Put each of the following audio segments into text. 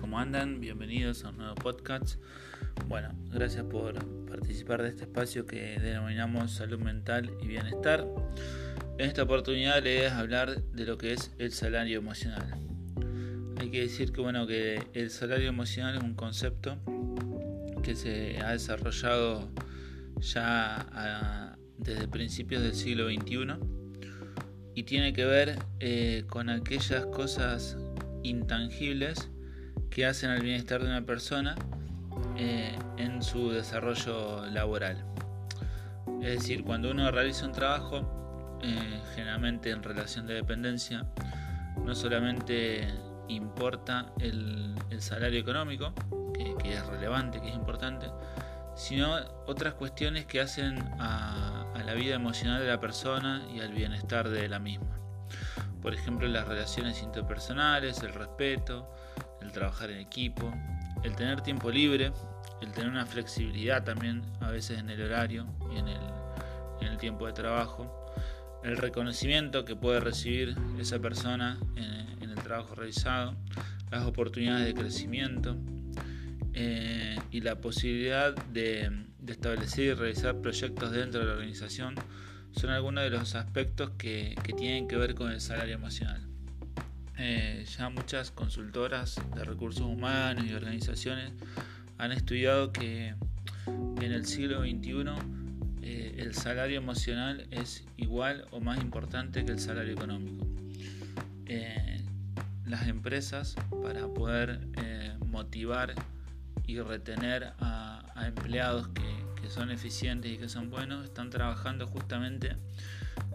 ¿cómo andan? Bienvenidos a un nuevo podcast. Bueno, gracias por participar de este espacio que denominamos salud mental y bienestar. En esta oportunidad les voy a hablar de lo que es el salario emocional. Hay que decir que bueno que el salario emocional es un concepto que se ha desarrollado ya desde principios del siglo XXI y tiene que ver eh, con aquellas cosas intangibles que hacen al bienestar de una persona eh, en su desarrollo laboral. Es decir, cuando uno realiza un trabajo, eh, generalmente en relación de dependencia, no solamente importa el, salario económico, que, es relevante, que es importante, sino otras cuestiones que hacen a, a la vida emocional de la persona y al bienestar de la misma por ejemplo las relaciones interpersonales, el respeto, el trabajar en equipo, el tener tiempo libre, el tener una flexibilidad también a veces en el horario y en el, tiempo de trabajo, el reconocimiento que puede recibir esa persona en, el trabajo realizado, las oportunidades de crecimiento eh, y la posibilidad de, de establecer y realizar proyectos dentro de la organización son algunos de los aspectos que, tienen que ver con el salario emocional. Eh, ya muchas consultoras de recursos humanos y organizaciones han estudiado que en el siglo XXI eh, el salario emocional es igual o más importante que el salario económico. Eh, las empresas para poder motivar y retener a empleados que son eficientes y que son buenos, están trabajando justamente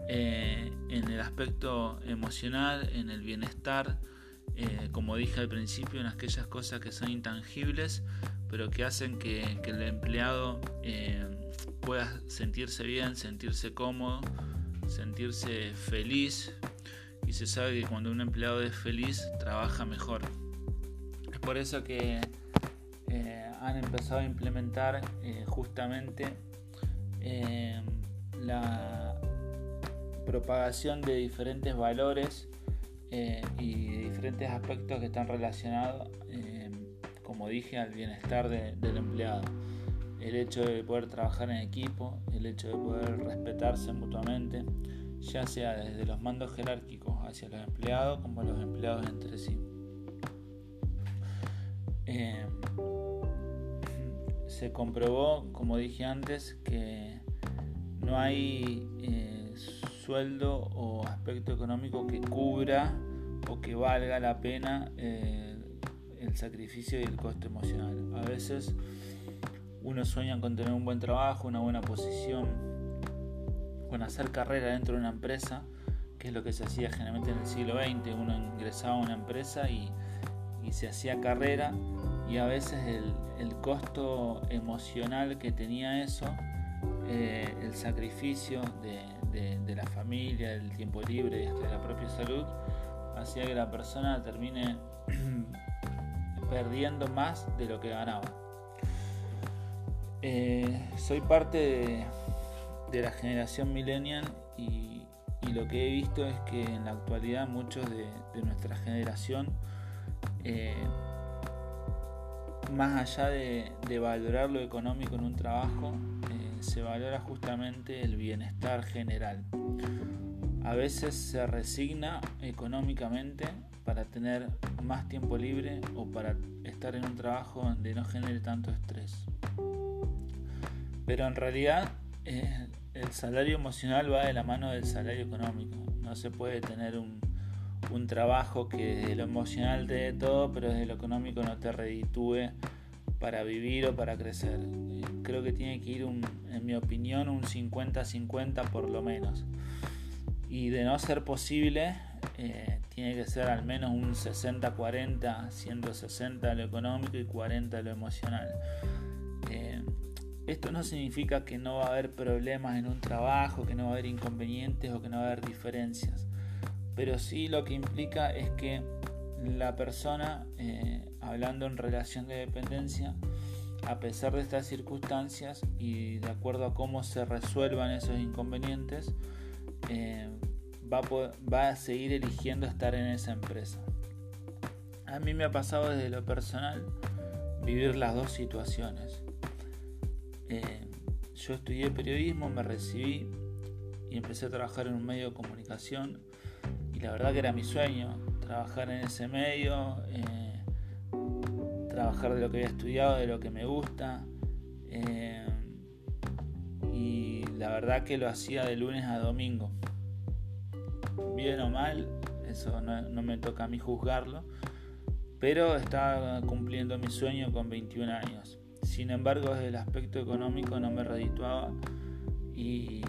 eh, en el aspecto emocional, en el bienestar, eh, como dije al principio, en aquellas cosas que son intangibles, pero que hacen que, el empleado eh, pueda sentirse bien, sentirse cómodo, sentirse feliz. Y se sabe que cuando un empleado es feliz, trabaja mejor. Es por eso que han empezado a implementar justamente la propagación de diferentes valores eh, y diferentes aspectos que están relacionados, como dije, al bienestar del empleado. El hecho de poder trabajar en equipo, el hecho de poder respetarse mutuamente, ya sea desde los mandos jerárquicos hacia los empleados como los empleados entre sí se comprobó, como dije antes, que no hay eh, sueldo o aspecto económico que cubra o que valga la pena eh, el sacrificio y el costo emocional. A veces uno sueña con tener un buen trabajo, una buena posición, con hacer carrera dentro de una empresa, que es lo que se hacía generalmente en el siglo XX. Uno ingresaba a una empresa y, y se hacía carrera y a veces el, costo emocional que tenía eso, eh, el sacrificio de, la familia, del tiempo libre de la propia salud, hacía que la persona termine perdiendo más de lo que ganaba. Eh, soy parte de, la generación millennial y, lo que he visto es que en la actualidad muchos de, nuestra generación eh, más allá de, valorar lo económico en un trabajo, se valora justamente el bienestar general. A veces se resigna económicamente para tener más tiempo libre o para estar en un trabajo donde no genere tanto estrés. Pero en realidad eh, el salario emocional va de la mano del salario económico. No se puede tener un, trabajo que de lo emocional te dé todo, pero desde lo económico no te reditúe para vivir o para crecer. Creo que tiene que ir, en mi opinión, un 50-50 por lo menos. Y de no ser posible, eh, tiene que ser al menos un 60-40, siendo 60 lo económico y 40 lo emocional. Eh, esto no significa que no va a haber problemas en un trabajo, que no va a haber inconvenientes o que no va a haber diferencias pero sí lo que implica es que la persona, eh, hablando en relación de dependencia, a pesar de estas circunstancias y de acuerdo a cómo se resuelvan esos inconvenientes, eh, va, a seguir eligiendo estar en esa empresa. A mí me ha pasado desde lo personal vivir las dos situaciones. Eh, yo estudié periodismo, me recibí y empecé a trabajar en un medio de comunicación y la verdad que era mi sueño trabajar en ese medio, eh, trabajar de lo que había estudiado, de lo que me gusta eh, y la verdad que lo hacía de lunes a domingo. Bien o mal, eso no, me toca a mí juzgarlo, pero estaba cumpliendo mi sueño con 21 años. Sin embargo, desde el aspecto económico no me redituaba y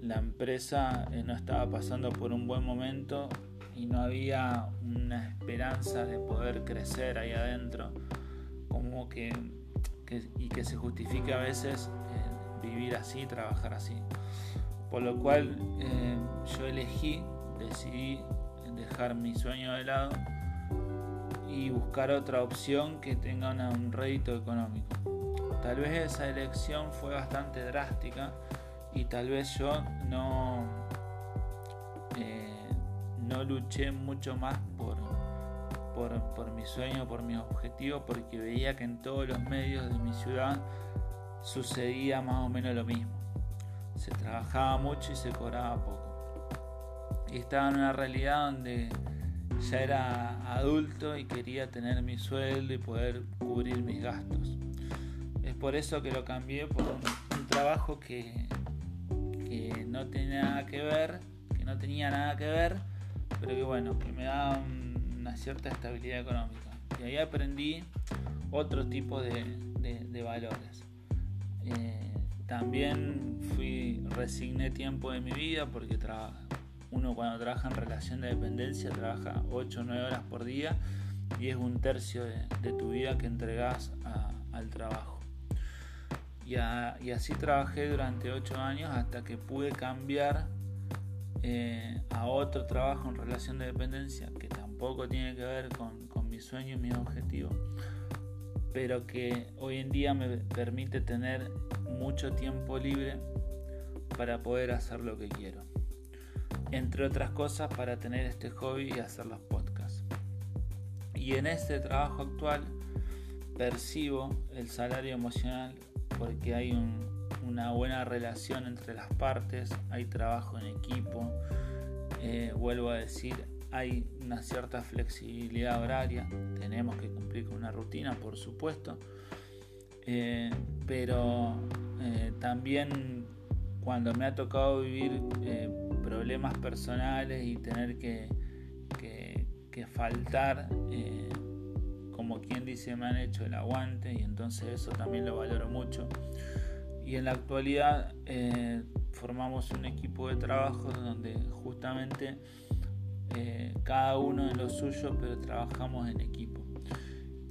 la empresa eh, no estaba pasando por un buen momento y no había una esperanza de poder crecer ahí adentro, como que, y que se justifique a veces eh, vivir así, trabajar así. Por lo cual eh, yo elegí, decidí dejar mi sueño de lado y buscar otra opción que tenga un rédito económico. Tal vez esa elección fue bastante drástica y tal vez yo no, eh, no luché mucho más por, por, por mi sueño, por mi objetivo, porque veía que en todos los medios de mi ciudad sucedía más o menos lo mismo. Se trabajaba mucho y se cobraba poco. Y estaba en una realidad donde ya era adulto y quería tener mi sueldo y poder cubrir mis gastos. Es por eso que lo cambié por un, trabajo que, que, no tenía que ver, que no tenía nada que ver, pero que bueno, que me daba una cierta estabilidad económica. Y ahí aprendí otro tipo de, de, valores. Eh, también fui, resigné tiempo de mi vida porque uno cuando trabaja en relación de dependencia trabaja 8 o 9 horas por día y es un tercio de, tu vida que entregas al trabajo. Y, así trabajé durante 8 años hasta que pude cambiar eh, a otro trabajo en relación de dependencia que tampoco tiene que ver con, con mi sueño y mi objetivo, pero que hoy en día me permite tener mucho tiempo libre para poder hacer lo que quiero entre otras cosas para tener este hobby y hacer los podcasts. Y en este trabajo actual percibo el salario emocional porque hay una buena relación entre las partes, hay trabajo en equipo, eh, vuelvo a decir, hay una cierta flexibilidad horaria, tenemos que cumplir con una rutina, por supuesto, eh, pero eh, también cuando me ha tocado vivir problemas personales y tener que, que, faltar, eh, como quien dice, me han hecho el aguante y entonces eso también lo valoro mucho. Y en la actualidad eh, formamos un equipo de trabajo donde justamente eh, cada uno en lo suyo, pero trabajamos en equipo.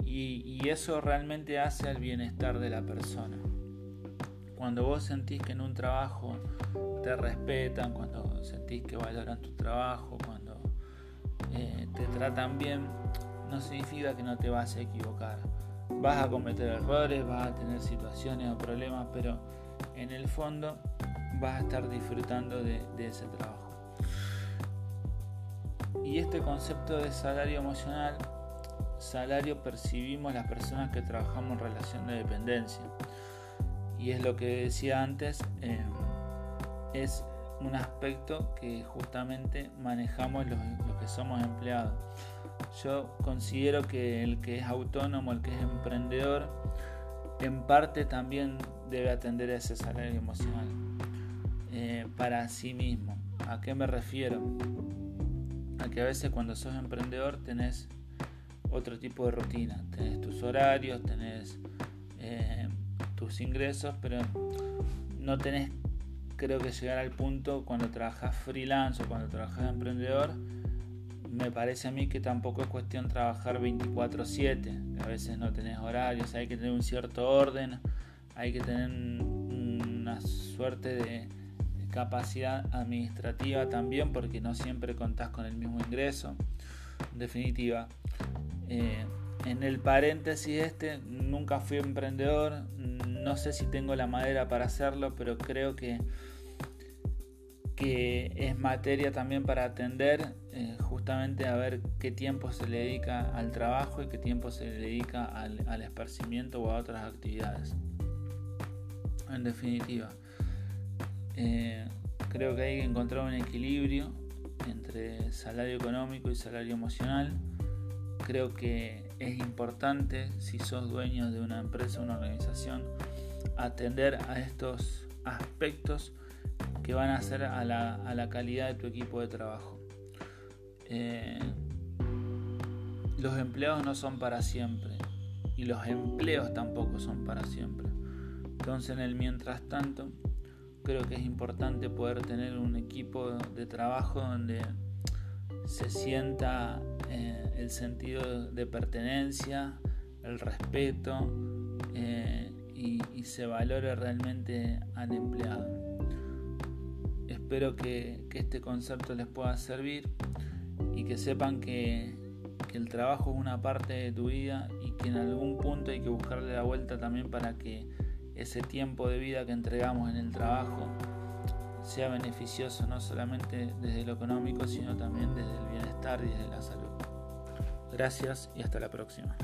Y, eso realmente hace al bienestar de la persona. Cuando vos sentís que en un trabajo te respetan, cuando sentís que valoran tu trabajo, cuando eh, te tratan bien, no significa que no te vas a equivocar. Vas a cometer errores, vas a tener situaciones o problemas, pero en el fondo vas a estar disfrutando de, ese trabajo. Y este concepto de salario emocional, salario percibimos las personas que trabajamos en relación de dependencia. Y es lo que decía antes, eh, es un aspecto que justamente manejamos los, que somos empleados. Yo considero que el que es autónomo, el que es emprendedor, en parte también debe atender ese salario emocional eh, para sí mismo. ¿A qué me refiero? A que a veces cuando sos emprendedor tenés otro tipo de rutina, tenés tus horarios, tenés eh, tus ingresos, pero no tenés creo que llegar al punto cuando trabajas freelance o cuando trabajas emprendedor, me parece a mí que tampoco es cuestión trabajar 24/7, a veces no tenés horarios, hay que tener un cierto orden, hay que tener una suerte de capacidad administrativa también porque no siempre contás con el mismo ingreso. En definitiva, eh, en el paréntesis este, nunca fui emprendedor, no sé si tengo la madera para hacerlo, pero creo que que es materia también para atender eh, justamente a ver qué tiempo se le dedica al trabajo y qué tiempo se le dedica al, esparcimiento o a otras actividades. En definitiva, eh, creo que hay que encontrar un equilibrio entre salario económico y salario emocional. Creo que es importante, si sos dueño de una empresa o una organización, atender a estos aspectos van a hacer a la, calidad de tu equipo de trabajo. Eh, los empleados no son para siempre y los empleos tampoco son para siempre. Entonces en el mientras tanto creo que es importante poder tener un equipo de trabajo donde se sienta eh, el sentido de pertenencia, el respeto eh, y se valore realmente al empleado. Espero que, este concepto les pueda servir y que sepan que, el trabajo es una parte de tu vida y que en algún punto hay que buscarle la vuelta también para que ese tiempo de vida que entregamos en el trabajo sea beneficioso no solamente desde lo económico, sino también desde el bienestar y desde la salud. Gracias y hasta la próxima.